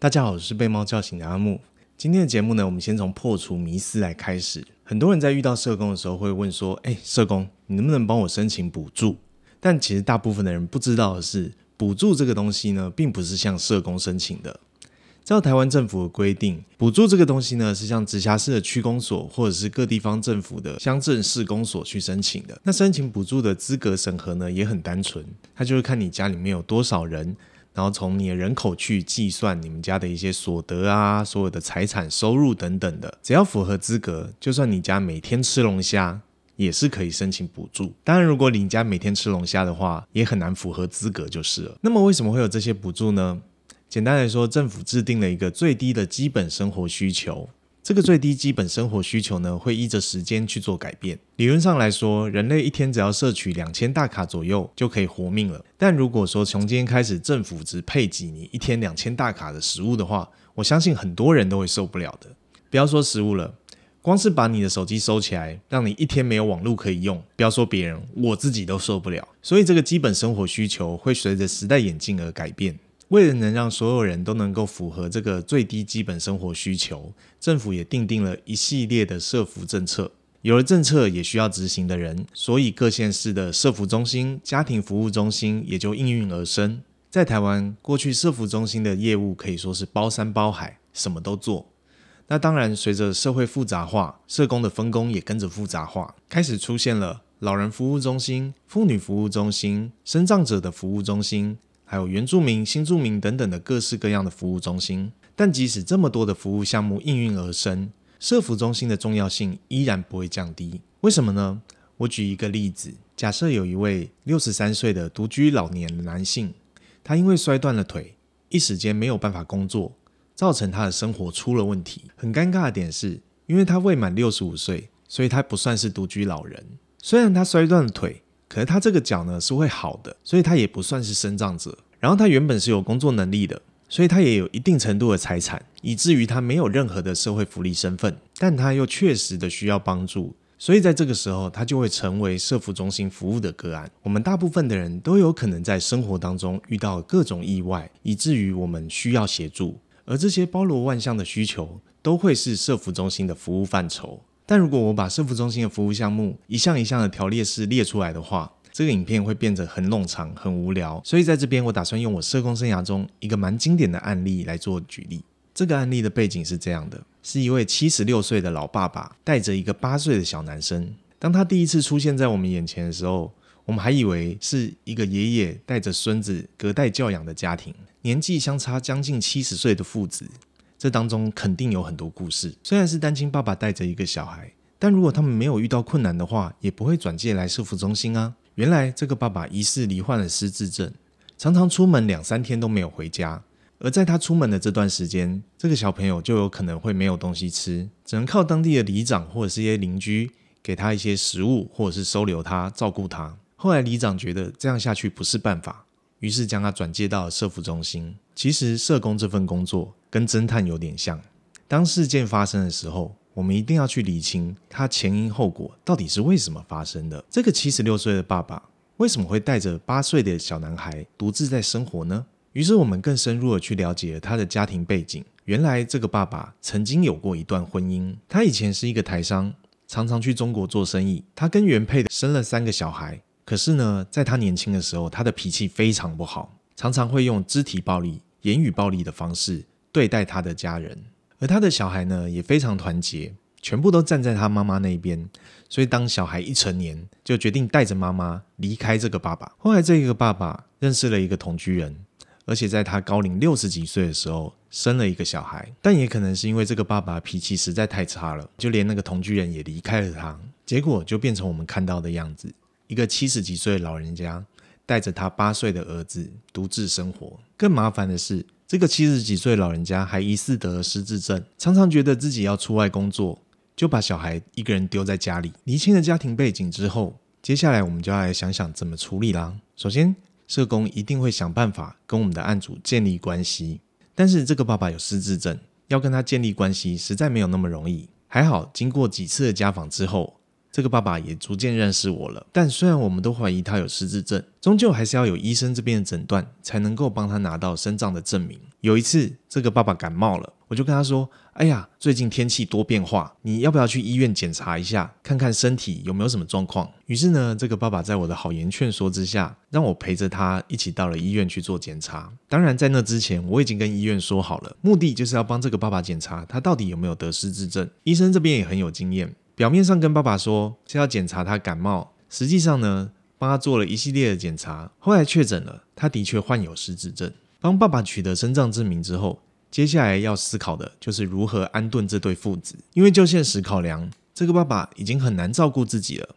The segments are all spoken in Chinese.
大家好，我是被猫叫醒的阿木。今天的节目呢，我们先从破除迷思来开始。很多人在遇到社工的时候会问说：“哎，社工，你能不能帮我申请补助？”但其实大部分的人不知道的是，补助这个东西呢，并不是向社工申请的。照台湾政府的规定，补助这个东西呢，是向直辖市的区公所或者是各地方政府的乡镇市公所去申请的。那申请补助的资格审核呢，也很单纯，它就是看你家里面有多少人。然后从你的人口去计算你们家的一些所得啊，所有的财产收入等等的，只要符合资格，就算你家每天吃龙虾，也是可以申请补助。当然，如果你家每天吃龙虾的话，也很难符合资格就是了。那么为什么会有这些补助呢？简单来说，政府制定了一个最低的基本生活需求。这个最低基本生活需求呢，会依着时间去做改变。理论上来说，人类一天只要摄取两千大卡左右就可以活命了。但如果说从今天开始，政府只配给你一天两千大卡的食物的话，我相信很多人都会受不了的。不要说食物了，光是把你的手机收起来，让你一天没有网络可以用，不要说别人，我自己都受不了。所以，这个基本生活需求会随着时代演进而改变。为了能让所有人都能够符合这个最低基本生活需求，政府也订定了一系列的社福政策。有了政策，也需要执行的人，所以各县市的社福中心、家庭服务中心也就应运而生。在台湾，过去社福中心的业务可以说是包山包海，什么都做。那当然，随着社会复杂化，社工的分工也跟着复杂化，开始出现了老人服务中心、妇女服务中心、身障者的服务中心。还有原住民、新住民等等的各式各样的服务中心，但即使这么多的服务项目应运而生，社服中心的重要性依然不会降低。为什么呢？我举一个例子，假设有一位六十三岁的独居老年男性，他因为摔断了腿，一时间没有办法工作，造成他的生活出了问题。很尴尬的点是，因为他未满六十五岁，所以他不算是独居老人。虽然他摔断了腿。可是他这个脚呢是会好的，所以他也不算是身障者。然后他原本是有工作能力的，所以他也有一定程度的财产，以至于他没有任何的社会福利身份，但他又确实的需要帮助，所以在这个时候他就会成为社福中心服务的个案。我们大部分的人都有可能在生活当中遇到各种意外，以至于我们需要协助，而这些包罗万象的需求都会是社福中心的服务范畴。但如果我把社福中心的服务项目一项一项的条列式列出来的话，这个影片会变得很冗长、很无聊。所以在这边，我打算用我社工生涯中一个蛮经典的案例来做举例。这个案例的背景是这样的：是一位七十六岁的老爸爸带着一个八岁的小男生。当他第一次出现在我们眼前的时候，我们还以为是一个爷爷带着孙子隔代教养的家庭，年纪相差将近七十岁的父子。这当中肯定有很多故事。虽然是单亲爸爸带着一个小孩，但如果他们没有遇到困难的话，也不会转介来社福中心啊。原来这个爸爸疑似罹患了失智症，常常出门两三天都没有回家。而在他出门的这段时间，这个小朋友就有可能会没有东西吃，只能靠当地的里长或者是一些邻居给他一些食物，或者是收留他、照顾他。后来里长觉得这样下去不是办法。于是将他转接到了社福中心。其实社工这份工作跟侦探有点像。当事件发生的时候，我们一定要去理清他前因后果到底是为什么发生的。这个七十六岁的爸爸为什么会带着八岁的小男孩独自在生活呢？于是我们更深入的去了解了他的家庭背景。原来这个爸爸曾经有过一段婚姻，他以前是一个台商，常常去中国做生意。他跟原配的生了三个小孩。可是呢，在他年轻的时候，他的脾气非常不好，常常会用肢体暴力、言语暴力的方式对待他的家人。而他的小孩呢，也非常团结，全部都站在他妈妈那边。所以，当小孩一成年，就决定带着妈妈离开这个爸爸。后来，这个爸爸认识了一个同居人，而且在他高龄六十几岁的时候，生了一个小孩。但也可能是因为这个爸爸脾气实在太差了，就连那个同居人也离开了他。结果就变成我们看到的样子。一个七十几岁的老人家带着他八岁的儿子独自生活。更麻烦的是，这个七十几岁老人家还疑似得了失智症，常常觉得自己要出外工作，就把小孩一个人丢在家里。厘清了家庭背景之后，接下来我们就要来想想怎么处理啦。首先，社工一定会想办法跟我们的案主建立关系，但是这个爸爸有失智症，要跟他建立关系实在没有那么容易。还好，经过几次的家访之后。这个爸爸也逐渐认识我了。但虽然我们都怀疑他有失智症，终究还是要有医生这边的诊断，才能够帮他拿到身障的证明。有一次，这个爸爸感冒了，我就跟他说：“哎呀，最近天气多变化，你要不要去医院检查一下，看看身体有没有什么状况？”于是呢，这个爸爸在我的好言劝说之下，让我陪着他一起到了医院去做检查。当然，在那之前，我已经跟医院说好了，目的就是要帮这个爸爸检查他到底有没有得失智症。医生这边也很有经验，表面上跟爸爸说是要检查他感冒，实际上呢，帮他做了一系列的检查，后来确诊了，他的确患有失智症。帮爸爸取得身障证明之后，接下来要思考的就是如何安顿这对父子。因为就现实考量，这个爸爸已经很难照顾自己了，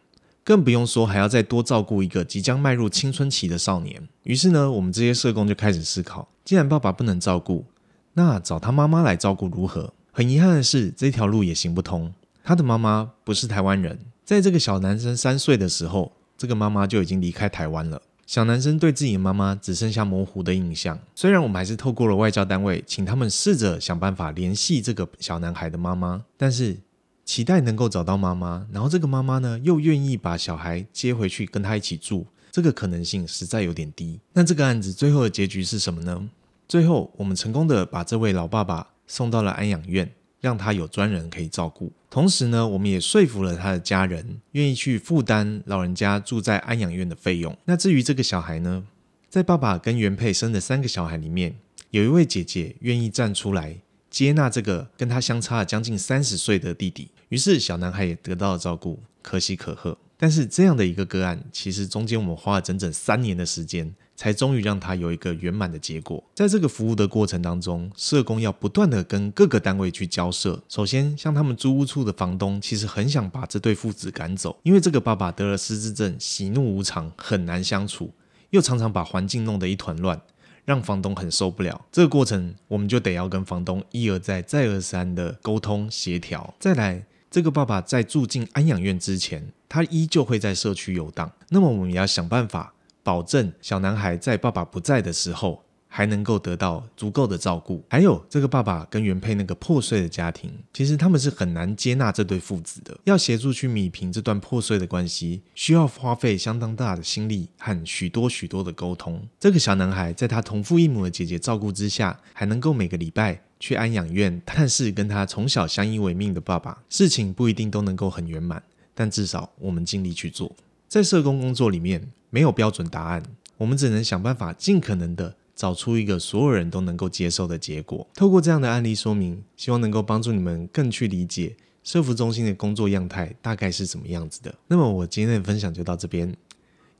更不用说还要再多照顾一个即将迈入青春期的少年。于是呢，我们这些社工就开始思考：既然爸爸不能照顾，那找他妈妈来照顾如何？很遗憾的是，这条路也行不通。他的妈妈不是台湾人，在这个小男生三岁的时候，这个妈妈就已经离开台湾了。小男生对自己的妈妈只剩下模糊的印象。虽然我们还是透过了外交单位，请他们试着想办法联系这个小男孩的妈妈，但是期待能够找到妈妈，然后这个妈妈呢又愿意把小孩接回去跟他一起住，这个可能性实在有点低。那这个案子最后的结局是什么呢？最后我们成功的把这位老爸爸送到了安养院。让他有专人可以照顾，同时呢，我们也说服了他的家人，愿意去负担老人家住在安养院的费用。那至于这个小孩呢，在爸爸跟原配生的三个小孩里面，有一位姐姐愿意站出来接纳这个跟他相差将近三十岁的弟弟，于是小男孩也得到了照顾，可喜可贺。但是这样的一个个案，其实中间我们花了整整三年的时间。才终于让他有一个圆满的结果。在这个服务的过程当中，社工要不断的跟各个单位去交涉。首先，像他们租屋处的房东，其实很想把这对父子赶走，因为这个爸爸得了失智症，喜怒无常，很难相处，又常常把环境弄得一团乱，让房东很受不了。这个过程，我们就得要跟房东一而再、再而三的沟通协调。再来，这个爸爸在住进安养院之前，他依旧会在社区游荡，那么我们也要想办法。保证小男孩在爸爸不在的时候还能够得到足够的照顾。还有这个爸爸跟原配那个破碎的家庭，其实他们是很难接纳这对父子的。要协助去弥平这段破碎的关系，需要花费相当大的心力和许多许多的沟通。这个小男孩在他同父异母的姐姐照顾之下，还能够每个礼拜去安养院探视跟他从小相依为命的爸爸。事情不一定都能够很圆满，但至少我们尽力去做。在社工工作里面，没有标准答案，我们只能想办法尽可能的找出一个所有人都能够接受的结果。透过这样的案例说明，希望能够帮助你们更去理解社福中心的工作样态大概是什么样子的。那么我今天的分享就到这边，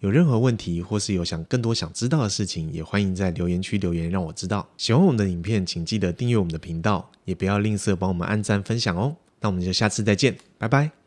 有任何问题或是有想更多想知道的事情，也欢迎在留言区留言让我知道。喜欢我们的影片，请记得订阅我们的频道，也不要吝啬帮我们按赞分享哦。那我们就下次再见，拜拜。